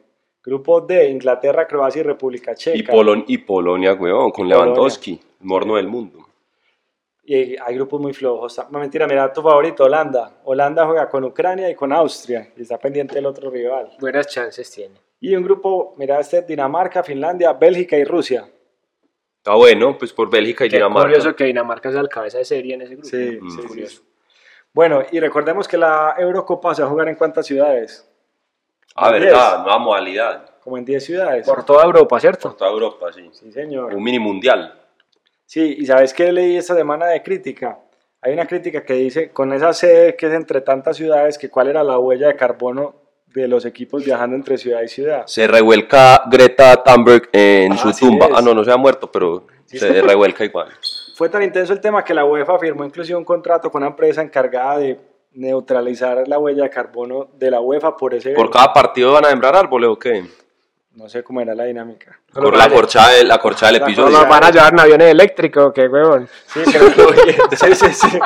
Grupo de Inglaterra, Croacia y República Checa. Y, Polon- y Polonia, weón, con Polonia. Lewandowski, morno del mundo. Y hay grupos muy flojos. No, mentira, mira tu favorito, Holanda. Holanda juega con Ucrania y con Austria. Y está pendiente el otro rival. Buenas chances tiene. Y un grupo, mira este, Dinamarca, Finlandia, Bélgica y Rusia. Está bueno, pues por Bélgica y Qué Dinamarca. curioso que Dinamarca sea el cabeza de serie en ese grupo. Sí, Mm. sí, sí, Curioso. sí. Bueno, y recordemos que la Eurocopa se va a jugar en cuántas ciudades? Ah, verdad, nueva modalidad. Como en 10 ciudades. Por toda Europa, ¿cierto? Por toda Europa, sí. Sí, señor. Un mini mundial. Sí, y ¿sabes qué leí esta semana de crítica? Hay una crítica que dice, con esa sede que es entre tantas ciudades, que cuál era la huella de carbono de los equipos viajando entre ciudad y ciudad. Se revuelca Greta Thunberg en Ah, su tumba. es. Ah, no, no se ha muerto, pero Sí, se sí. revuelca igual. Fue tan intenso el tema que la UEFA firmó inclusive un contrato con una empresa encargada de neutralizar la huella de carbono de la UEFA por ese... ¿Por cada partido van a sembrar árboles o qué? No sé cómo era la dinámica. Por la corchada, de- la corchada del La No episodio. nos van a llevar en aviones eléctricos, qué huevón. Sí, pero, sí, sí, sí.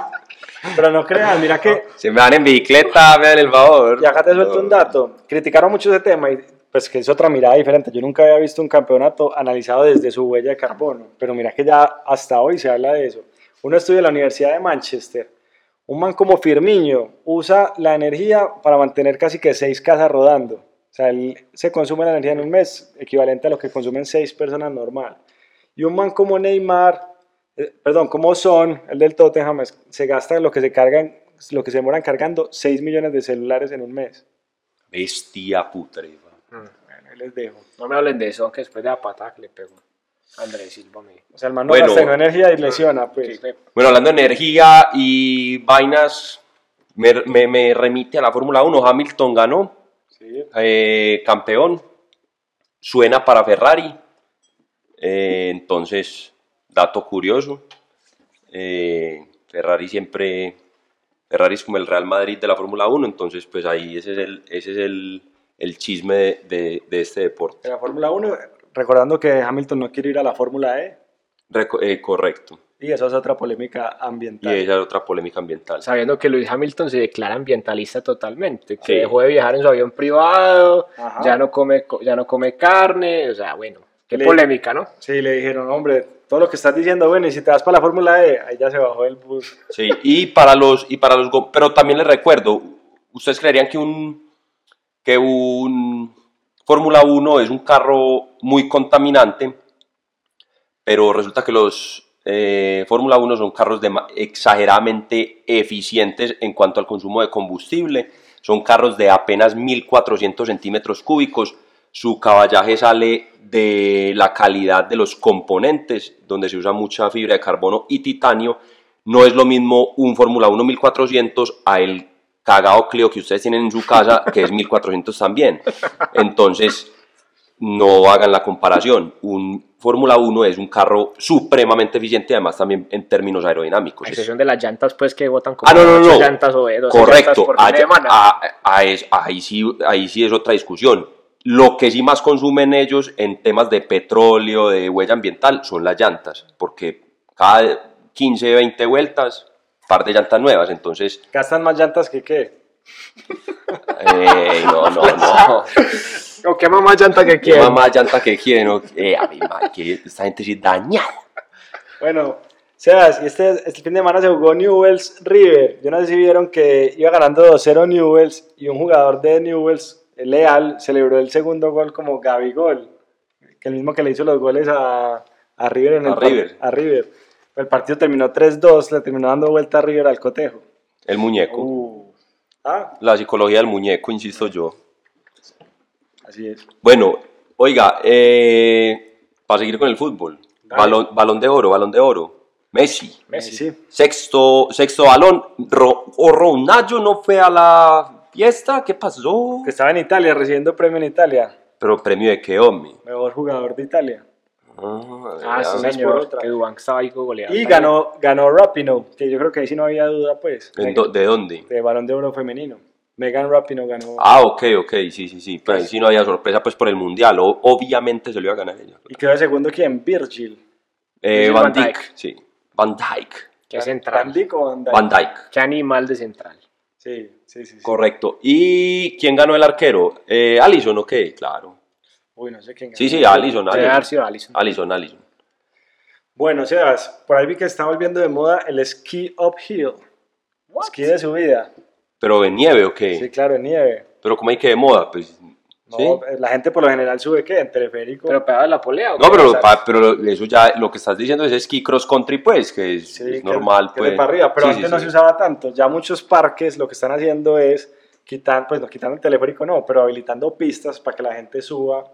Pero no crean, mira que Se me dan en bicicleta, me dan el favor. Y acá te suelto un dato. Criticaron mucho ese tema y pues que es otra mirada diferente. Yo nunca había visto un campeonato analizado desde su huella de carbono, pero mira que ya hasta hoy se habla de eso. Uno estudia en la Universidad de Manchester. Un man como Firmiño usa la energía para mantener casi que seis casas rodando. O sea, él se consume la energía en un mes, equivalente a lo que consumen seis personas normal. Y un man como Neymar, eh, perdón, como Son, el del Tottenham, se gasta lo que se cargan, lo que se demoran cargando 6 millones de celulares en un mes. Bestia putre. Bueno, ahí les dejo. No me hablen de eso, que después de la patada que le pegó Andrés Silva. O sea, el man no Bueno. gasta en energía y lesiona, pues. Bueno, hablando de energía y vainas, me, me- me remite a la Fórmula 1. Hamilton ganó, Sí. eh, campeón, suena para Ferrari. Eh, entonces, dato curioso. eh, Ferrari siempre, Ferrari es como el Real Madrid de la Fórmula 1, entonces pues ahí ese es el, ese es el, el chisme de, de- de este deporte. En la Fórmula 1, recordando que Hamilton no quiere ir a la Fórmula E, Reco- eh, correcto. y eso es otra polémica Y ambiental. esa es otra polémica ambiental. Sabiendo que Luis Hamilton se declara ambientalista totalmente, que Sí. dejó de viajar en su avión privado, Ajá. ya no come co- ya no come carne, o sea, bueno, Qué Le- polémica, ¿no? Sí, le dijeron, hombre, todo lo que estás diciendo, bueno, y si te vas para la Fórmula E, ahí ya se bajó el bus. Sí, y para los, y para los, pero también les recuerdo, ¿ustedes creerían que un, que un Fórmula 1 es un carro muy contaminante? Pero resulta que los eh, Fórmula 1 son carros exageradamente eficientes en cuanto al consumo de combustible. Son carros de apenas 1.400 centímetros cúbicos. Su caballaje sale de la calidad de los componentes, donde se usa mucha fibra de carbono y titanio. No es lo mismo un Fórmula 1 1400 a el cagado Clio que ustedes tienen en su casa, que es 1400 también. Entonces, no hagan la comparación. Un Fórmula 1 es un carro supremamente eficiente, además también en términos aerodinámicos. A excepción de las llantas, pues, que botan como Ah, no, no, no. llantas o 12 llantas Correcto. por fin de allá- semana. a- a es- ahí, sí, ahí sí es otra discusión. Lo que sí más consumen ellos en temas de petróleo, de huella ambiental, son las llantas, porque cada 15, 20 vueltas, par de llantas nuevas. Entonces, Gastan más llantas que qué. eh, no, no, no. ¿O qué mamá llanta que ¿Qué quieren? mamá llanta que quieren? ¿no? Eh, a mi madre, que esta gente sí dañada. Bueno, Sebas, este, este fin de semana se jugó Newells River. Yo no sé si vieron que iba ganando 2-0 Newells y un jugador de Newells, el Leal, celebró el segundo gol como Gabigol, que el mismo que le hizo los goles a, a River en A el River. a River. El partido terminó 3-2, le terminó dando vuelta a River al cotejo. El muñeco. Uh. Ah, La psicología del muñeco, insisto yo. así es. Bueno, oiga, eh, para seguir con el fútbol. Balón, balón de oro, balón de oro. Messi. Messi. Sí. Sexto, sexto balón. Ro- ¿O Ronaldo no fue a la fiesta? ¿Qué pasó? Que estaba en Italia, recibiendo premio en Italia. Pero premio de qué, hombre. Mejor jugador de Italia. Ah, Ah, sí, por señor. Dubán estaba ahí goleando. Y ganó, ganó Rapino, que yo creo que ahí sí no había duda, pues. ¿En do- ¿De dónde? de balón de oro femenino. Megan Rapino ganó. Ah, ok, ok, sí, sí, sí. Pero ahí sí no había sorpresa pues por el mundial. O- obviamente se lo iba a ganar ella. Y quedó de segundo quién? Virgil. Eh, Van Dijk, Dijk. sí. Van Dijk. Qué central. ¿Van Dijk o Van Dijk? Van Dijk. Qué animal de central. Sí, sí, sí. sí. Correcto. ¿Y quién ganó el arquero? Eh, Allison, ok, claro. Uy, no sé quién ganó. Sí, sí, Allison, Debe haber Allison. sido Alisson. Allison, Allison. Bueno, Sebas, por ahí vi que está volviendo de moda el ski uphill. Esquí de subida. ¿Pero en nieve o qué? Sí, claro, en nieve. ¿Pero cómo hay que de moda? Pues, No, ¿sí? la gente por lo general sube, ¿qué? En teleférico. Pero pegado la polea. ¿o No, qué? pero, pa- pero eso ya, lo que estás diciendo es esquí cross country, pues, que es, Sí, es que- normal, que pues. de para arriba, pero Sí, antes sí, no sí. se usaba tanto. Ya muchos parques lo que están haciendo es quitar, pues no quitando el teleférico, no, pero habilitando pistas para que la gente suba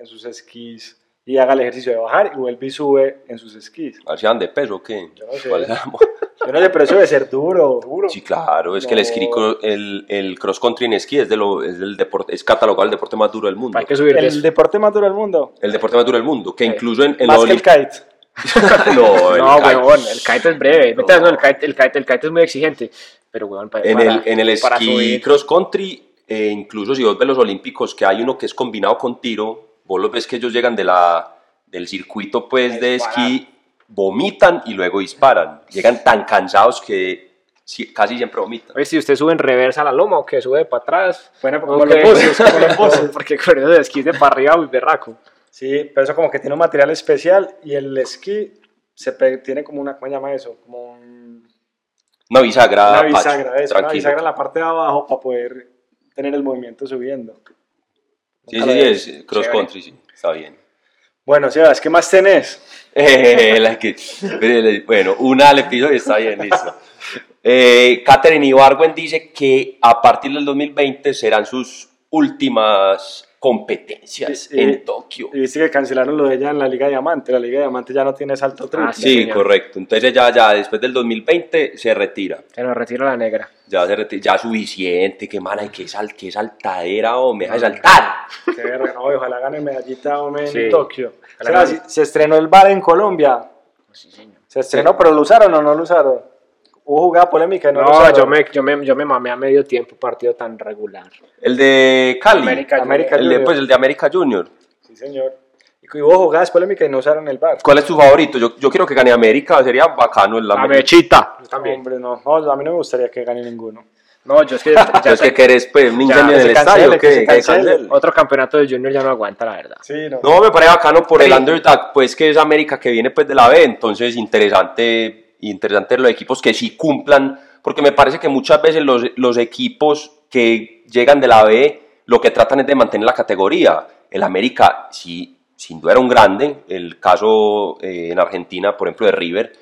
en sus esquís y haga el ejercicio de bajar y vuelve y sube en sus esquís. A ver si dan de peso o qué. Yo no sé. ¿Cuál es la Yo no sé, pero eso debe ser duro. Duro. Sí, claro, es que el, No. esquí, el, el cross country en esquí es, de lo, es, del deporte, es catalogado el deporte más duro del mundo. Hay que subir El eso. deporte más duro del mundo. El deporte más duro del mundo, que Sí. incluso en, en más que el kite. no, el No, kite. weón, el kite es breve. No. Metas, no, el, kite, el, kite, el kite es muy exigente. Pero, weón, para, En para- el, en el esquí subir- cross country, eh, incluso si vos ves los olímpicos, que hay uno que es combinado con tiro, vos los ves que ellos llegan de la, del circuito pues, de esquí, vomitan y luego disparan. Llegan tan cansados que si- casi siempre vomitan. Oye, si usted sube en reversa a la loma o que sube para atrás. Bueno, como Ok. los buses, como los buses. Porque con eso de esquí de para arriba, muy berraco. Sí, pero eso como que tiene un material especial y el esquí se tiene como una, ¿cómo se llama eso? Como un- Una bisagra, una Pacho, bisagra, eso, una bisagra en la parte de abajo para poder tener el movimiento subiendo. Sí, sí, es cross Chévere. country, sí, está bien. Bueno, Sebas, ¿qué más tenés? Eh, la que- bueno, una al episodio está bien, listo. Eh, Catherine Ibargüen dice que a partir del 2020 serán sus últimas competencias Y- y- en Tokio. Y viste que cancelaron lo de ella en la Liga Diamante. La Liga Diamante ya no tiene salto triple. Ah, sí. Correcto. Entonces ya, ya después del 2020 se retira. Se nos retira la negra. Ya se retira, ya suficiente, que mana, que, sal, que saltadera, o me deja de saltar. Qué verga, no, ojalá gane medallita hombre, en Sí. Tokio. Sebas, gane. se estrenó el bar en Colombia. Sí, señor. Se estrenó, pero lo usaron o no lo usaron. Hubo jugada polémica no, No, yo me, yo, me, yo me mamé a medio tiempo partido tan regular. El de Cali. América América el de, Junior. pues el de América Junior. Sí, señor. Y hubo jugadas polémicas y no usaron el bar. ¿Cuál es tu favorito? Yo, yo quiero que gane América, sería bacano el La América. mechita. Yo también. Hombre, no, no, a mí no me gustaría que gane ninguno. No, yo es que ya ¿qué te- querés? Pues, un incendio que en el estadio, que ¿qué? se ¿Qué cancele. cancele? otro campeonato de Junior ya no aguanta, la verdad. Sí, no. No, me parece bacano por el Sí. underdog, pues que es América que viene pues de la B, entonces interesante, interesante los equipos que sí cumplan, porque me parece que muchas veces los, equipos que llegan de la B lo que tratan es de mantener la categoría. El América sí, sin duda era un grande, el caso eh, en Argentina, por ejemplo, de River,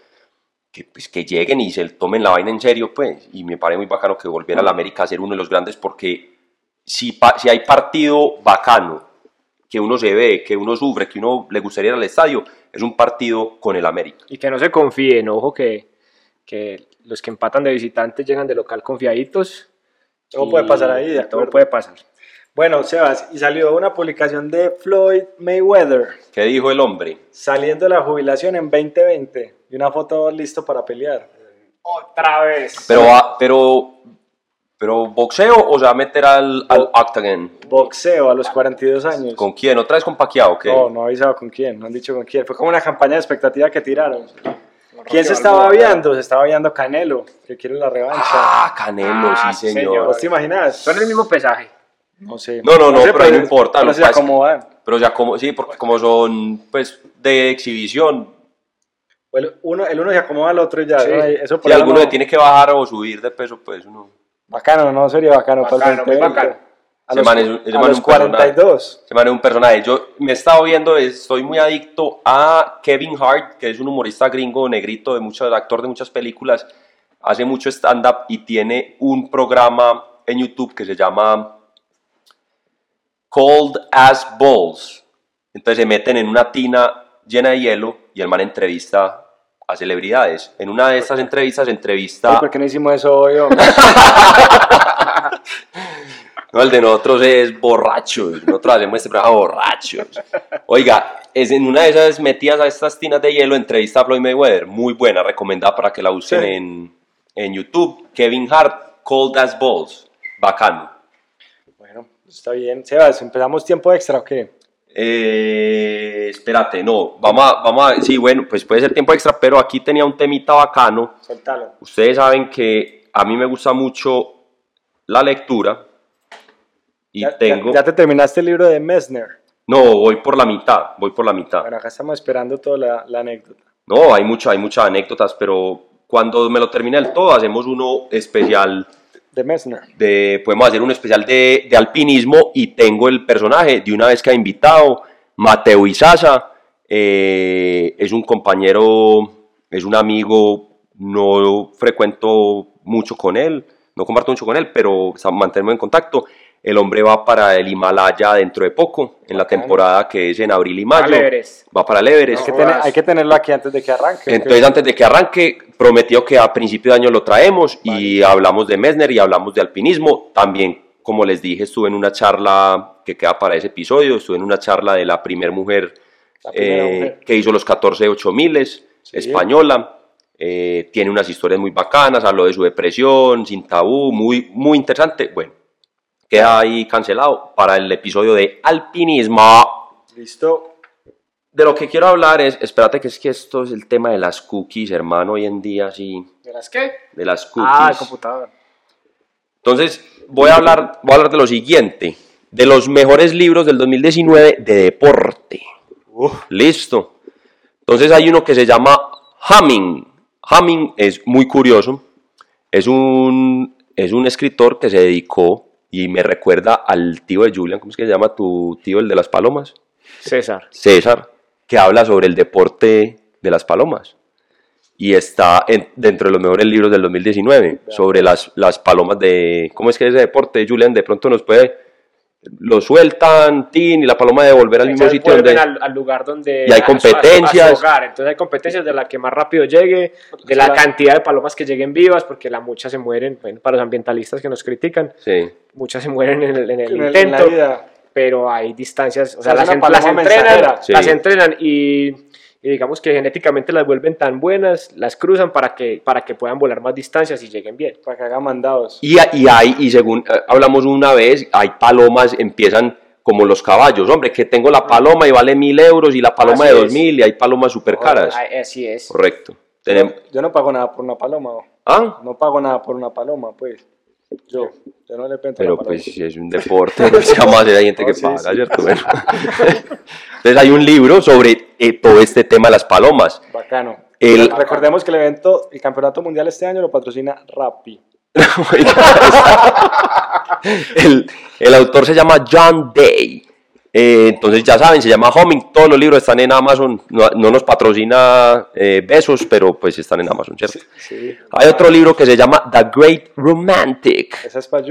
que, pues, que lleguen y se tomen la vaina en serio, pues, y me parece muy bacano que volviera al América a ser uno de los grandes, porque si, si hay partido bacano, que uno se ve, que uno sufre, que uno le gustaría ir al estadio, es un partido con el América. Y que no se confíen, ojo que, que los que empatan de visitantes llegan de local confiaditos. Todo y puede pasar ahí, de Todo puede pasar. Bueno, Sebas, y salió una publicación de Floyd Mayweather ¿Qué dijo el hombre? saliendo de la jubilación en 2020 y una foto listo para pelear. Otra vez. Pero, pero, pero boxeo o se va a meter al, al octagon? Boxeo a los 42 años. ¿Con quién? ¿Otra vez con Pacquiao? o qué? No, no ha avisado con quién, no han dicho con quién. Fue como una campaña de expectativa que tiraron. ¿Quién se estaba viendo? Se estaba viendo Canelo, que quiere la revancha. Ah, Canelo, Ah, sí, señor. señor. ¿Vos te imaginas? Son el mismo pesaje. No sé. No, no, no, sé, pero no importa, Pero se acomodan. Pero ya como, sí, porque como son, pues, de exhibición, El uno, el uno se acomoda al otro y ya. Sí. ¿no? Eso si por ahí alguno no- le tiene que bajar o subir de peso, pues uno... Bacano, no sería bacano. para el Bacano, muy 2020. bacano. A Ese los, man es a man es los un personaje. 42. Se me hace un personaje. Yo me he estado viendo, estoy muy adicto a Kevin Hart, que es un humorista gringo negrito, de muchos, actor de muchas películas. Hace mucho stand-up y tiene un programa en YouTube que se llama Cold As Balls. Entonces se meten en una tina llena de hielo y el man entrevista a celebridades. En una de estas entrevistas Ay, entrevista... ¿Por qué no hicimos eso hoy? No, el de nosotros es borrachos. Nosotros hacemos este programa borrachos. Oiga, es en una de esas metidas a estas tinas de hielo, entrevista a Floyd Mayweather. Muy buena, recomendada para que la Sí. en, en YouTube. Kevin Hart, Cold as Balls. Bacano. bueno, está bien. Sebas, ¿empezamos tiempo extra o qué? Eh, espérate, no, vamos a, vamos a, sí, bueno, pues puede ser tiempo extra, pero aquí tenía un temita bacano. Soltalo. Ustedes saben que a mí me gusta mucho la lectura y Ya, tengo... ya, ya te terminaste el libro de Messner. No, voy por la mitad, voy por la mitad. Bueno, acá estamos esperando toda la, la anécdota. No, hay, mucha, hay muchas anécdotas, pero cuando me lo termine del todo, hacemos uno especial De Messner. de, podemos hacer un especial de, de alpinismo y tengo el personaje de una vez que ha invitado, Mateo Isaza, eh, es un compañero, es un amigo, no frecuento mucho con él, no comparto mucho con él, pero mantenemos en contacto. El hombre va para el Himalaya dentro de poco, en la temporada que es en abril y mayo. Va para el Everest. Hay que, tener- hay que tenerlo aquí antes de que arranque. Entonces, antes de que arranque, prometió que a principio de año lo traemos y hablamos de Messner y hablamos de alpinismo. También, como les dije, estuve en una charla que queda para ese episodio, estuve en una charla de la primer mujer, La primera eh, mujer. que hizo los 14 miles, Sí. española. Eh, tiene unas historias muy bacanas, habló de su depresión, sin tabú, muy, muy interesante. Bueno, queda ahí cancelado para el episodio de alpinismo. Listo. De lo que quiero hablar es, espérate que es que esto es el tema de las cookies, hermano, hoy en día, sí, ¿De las qué? de las cookies. Ah, el computador. Entonces, voy a hablar, voy a hablar de lo siguiente, de los mejores libros del 2019 de deporte. Listo. Entonces hay uno que se llama Hamming. Hamming es muy curioso. Es un, es un escritor que se dedicó y me recuerda al tío de Julian, ¿cómo es que se llama tu tío, el de las palomas? César. César, que habla sobre el deporte de las palomas. Y está en- dentro de los mejores libros del 2019, sobre las, las palomas de... ¿Cómo es que es ese deporte, Julian? De pronto nos puede... Lo sueltan, tin, y la paloma de volver al mismo sitio donde... al, al lugar donde Y hay a su- a su- a su competencias. hogar. Entonces hay competencias de la que más rápido llegue, de la cantidad de palomas que lleguen vivas, porque la muchas se mueren, bueno, para los ambientalistas que nos critican, Sí. muchas se mueren en el, en el En el- en la intento, vida. pero hay distancias, o sea, las, en- las entrenan. Sí. las entrenan y, y digamos que genéticamente las vuelven tan buenas, las cruzan para que, para que puedan volar más distancias y lleguen bien. Para que haga mandados. Y, y hay, y según eh, hablamos una vez, hay palomas, empiezan como los caballos. Hombre, que tengo la paloma y vale mil euros y la paloma Así de dos mil y hay palomas súper caras. Así es. Correcto. Tenemos... Yo no pago nada por una paloma. ¿Ah? No pago nada por una paloma, pues. Yo, yo no le Pero la pues si es un deporte, no se llama hay gente que sí, paga, sí. ¿cierto? Bueno. Entonces hay un libro sobre eh, todo este tema de las palomas. Bacano. El- Recordemos que el evento, el campeonato mundial este año lo patrocina Rappi. el, el autor se llama John Day. Eh, entonces ya saben, se llama Homing. Todos los libros están en Amazon. No, no nos patrocina eh, Besos, pero pues están en Amazon, ¿cierto? Sí. Hay otro libro que se llama The Great Romantic. Esa es para.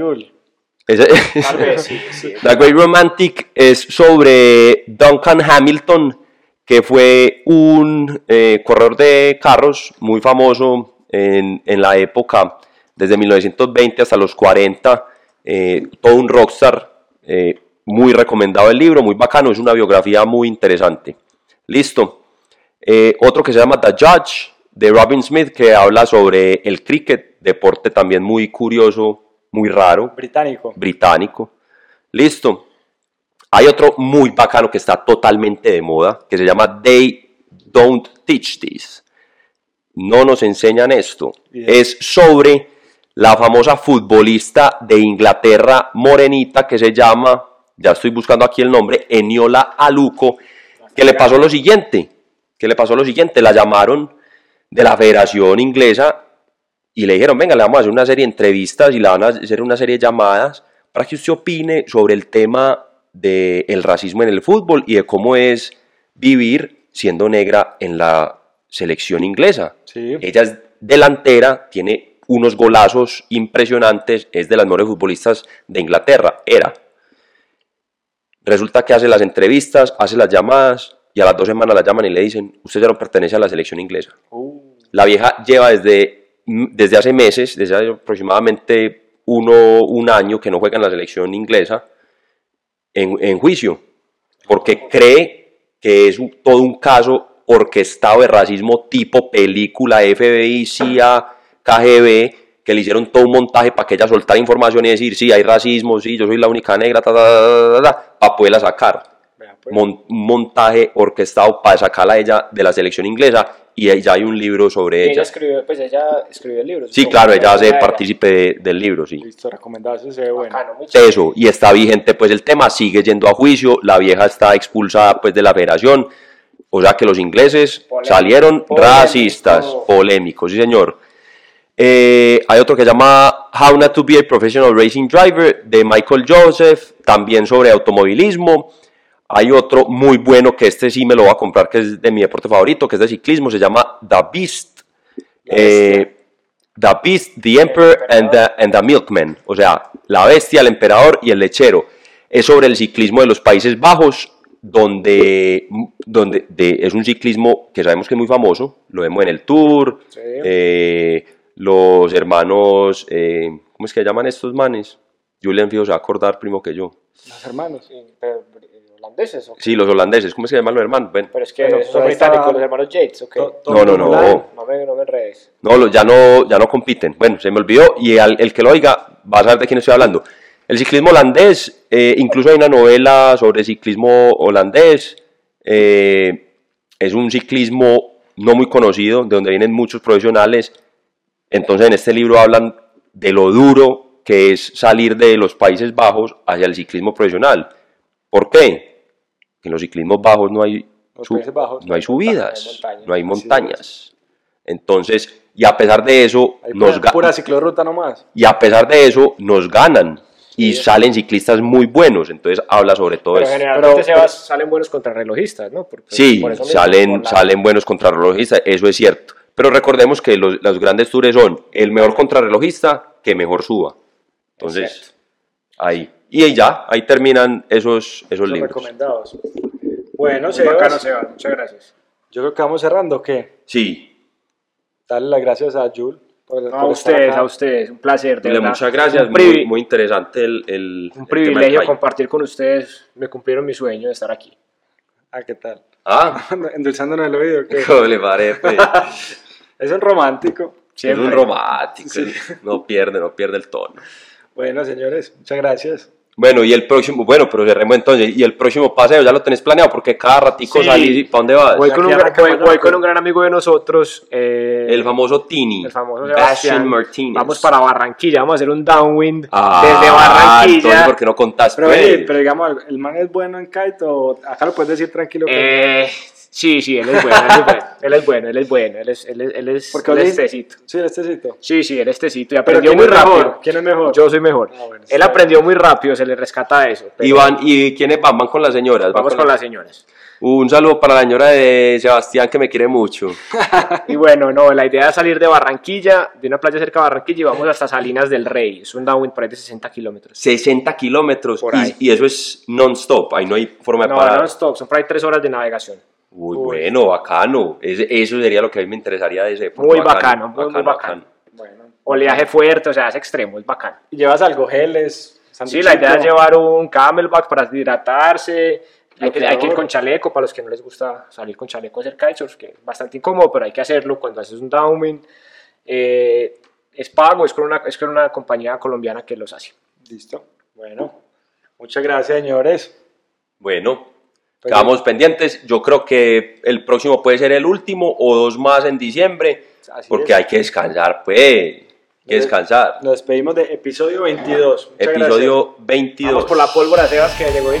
Ese- Tal vez, sí, sí. The Great Romantic es sobre Duncan Hamilton, que fue un eh, corredor de carros muy famoso en, en la época, desde 1920 hasta los 40, eh, todo un rockstar, eh, muy recomendado el libro, muy bacano, es una biografía muy interesante. Listo. Eh, otro que se llama The Judge, de Robin Smith, que habla sobre el cricket, deporte también muy curioso, muy raro Británico. británico. Listo. Hay otro muy bacano que está totalmente de moda, que se llama They Don't Teach This. No nos enseñan esto. Bien. Es sobre la famosa futbolista de Inglaterra morenita que se llama, ya estoy buscando aquí el nombre, Eniola Aluco, que le pasó lo siguiente, que le pasó lo siguiente, la llamaron de la Federación Inglesa y le dijeron, venga, le vamos a hacer una serie de entrevistas y le van a hacer una serie de llamadas para que usted opine sobre el tema del racismo en el fútbol y de cómo es vivir siendo negra en la selección inglesa. Sí. Ella es delantera, tiene unos golazos impresionantes, es de las mejores futbolistas de Inglaterra, era. Resulta que hace las entrevistas, hace las llamadas y a las dos semanas la llaman y le dicen, usted ya no pertenece a la selección inglesa. Uh, La vieja lleva desde, desde hace meses, desde hace aproximadamente uno, un año que no juega en la selección inglesa, en, en juicio, porque cree que es un- todo un caso orquestado de racismo tipo película FBI, CIA, KGB, que le hicieron todo un montaje para que ella soltara información y decir, sí, hay racismo, sí, yo soy la única negra, ta, ta, ta, ta, ta, para poderla sacar pues. mon- un montaje orquestado para sacarla a ella de la selección inglesa y ahí ya hay un libro sobre Ella ella. escribió, pues ella escribió el libro. Sí, claro, ella hace partícipe de- del libro, sí. Listo, recomendado, ese se ve bueno. Bacano. Eso, y está vigente pues el tema, sigue yendo a juicio, la vieja está expulsada pues de la federación, o sea que los ingleses Polémico, salieron polémico. racistas, polémicos, sí señor. Eh, hay otro que se llama How Not to Be a Professional Racing Driver de Michael Joseph, también sobre automovilismo. Hay otro muy bueno que este sí me lo voy a comprar, que es de mi deporte favorito, que es de ciclismo, se llama The Beast. Eh, the Beast, The Emperor and the, and the Milkman. O sea, la bestia, el emperador y el lechero. Es sobre el ciclismo de los Países Bajos, donde, donde de- es un ciclismo que sabemos que es muy famoso. Lo vemos en el Tour. Sí. eh, los hermanos, eh, ¿cómo es que llaman estos manes? Julian Fijo se va a acordar primo que yo. Los hermanos. Sí, pero, eh, ¿Holandeses o qué? Sí, los holandeses, ¿cómo es que llaman los hermanos? Bueno, Pero es que Bueno, son está- británicos, los hermanos Yates, ¿ok? No, no, no. No me, no me enredes. No, ya no, ya no compiten. Bueno, se me olvidó y al- el que lo oiga va a saber de quién estoy hablando. El ciclismo holandés, eh, incluso hay una novela sobre ciclismo holandés. eh, es un ciclismo no muy conocido, de donde vienen muchos profesionales. Entonces en este libro hablan de lo duro que es salir de los Países Bajos hacia el ciclismo profesional. ¿Por qué? En los ciclismos bajos no hay, Bajos. no hay subidas, montañas. no hay montañas. Entonces, y a pesar de eso, Hay nos pura, ga- pura ciclorruta nomás. y a pesar de eso, nos ganan. Y Sí. salen ciclistas muy buenos. Entonces habla sobre todo Pero eso. generalmente Pero- salen buenos contrarrelojistas, ¿no? Porque- Sí, por eso mismo, salen, salen buenos contrarrelojistas, eso es cierto. Pero recordemos que los, los grandes tours son el mejor contrarrelojista que mejor suba. Entonces, ahí. Y ahí ya, ahí terminan esos, esos Los libros. recomendados. Bueno, bacano, Sebas, Sebas, muchas gracias. yo creo que vamos cerrando, ¿o ¿qué? Sí, Darle las gracias a Jul por, No, por a ustedes, acá. a ustedes, un placer. de verdad. muchas gracias. Muy, muy interesante el, el, el un del privilegio compartir con ustedes. Me cumplieron mi sueño de estar aquí. Ah, ¿qué tal? Ah, Endulzándonos el oído, ¿qué? ¿cómo le parece? Es un romántico. Es Siempre. un romántico, no pierde, no pierde el tono. Bueno, señores, muchas gracias. Bueno, y el próximo, bueno, pero cerremos entonces, y el próximo paseo ya lo tenés planeado, porque cada ratico Sí. salís, ¿para dónde vas? Voy con, un, gran- voy- voy con un gran amigo de nosotros. eh, el famoso Tini, el famoso Sebastián. Martínez. Vamos para Barranquilla, vamos a hacer un downwind Ah, desde entonces, Barranquilla. ¿por qué no contás? Pero, pues? oye, pero digamos, ¿el- ¿el man es bueno en kite o acá lo puedes decir tranquilo? que- Eh, sí, sí, él es bueno, él es bueno, él es bueno, él es bueno, él es, él es, él es, Porque él es tecito. Sí, este tecito. Sí, sí, él es tecito y aprendió ¿quién muy es mejor? rápido. ¿Quién es mejor? Yo soy mejor. Ah, bueno, él aprendió muy rápido, se le rescata eso. pero ¿Y, van- ¿Y quiénes van? Van con las señoras. Vamos con con las- señoras. Un saludo para la señora de Sebastián que me quiere mucho. Y bueno, no, la idea es salir de Barranquilla, de una playa cerca de Barranquilla y vamos hasta Salinas del Rey. Es un downwind por ahí de 60 kilómetros. 60 kilómetros Por y- ahí. Y, eso es non-stop, ahí no hay forma de No, parar. no stop, son por ahí tres horas de navegación. Uy, bueno, bacano. Ese- eso sería lo que a mí me interesaría de ese. Muy bacano, muy, muy bacano. Bueno. Oleaje fuerte, o sea, es extremo, es bacano. ¿Y llevas algo? ¿Geles? Sí, la idea es llevar un camelback para hidratarse. Hay que, hay que ir con chaleco para los que no les gusta salir con chaleco a hacer kitesurf, que es bastante incómodo, pero hay que hacerlo cuando haces un downwind. Eh, es pago, es con, una, es con una compañía colombiana que los hace. Listo. Bueno. Muchas gracias, señores. Bueno, quedamos pendientes. Yo creo que el próximo puede ser el último o dos más en diciembre, Así porque es. hay que descansar, pues. Hay que descansar. Nos despedimos de episodio 22. Muchas Episodio gracias. 22. Vamos por la pólvora, Sebas, que llegó el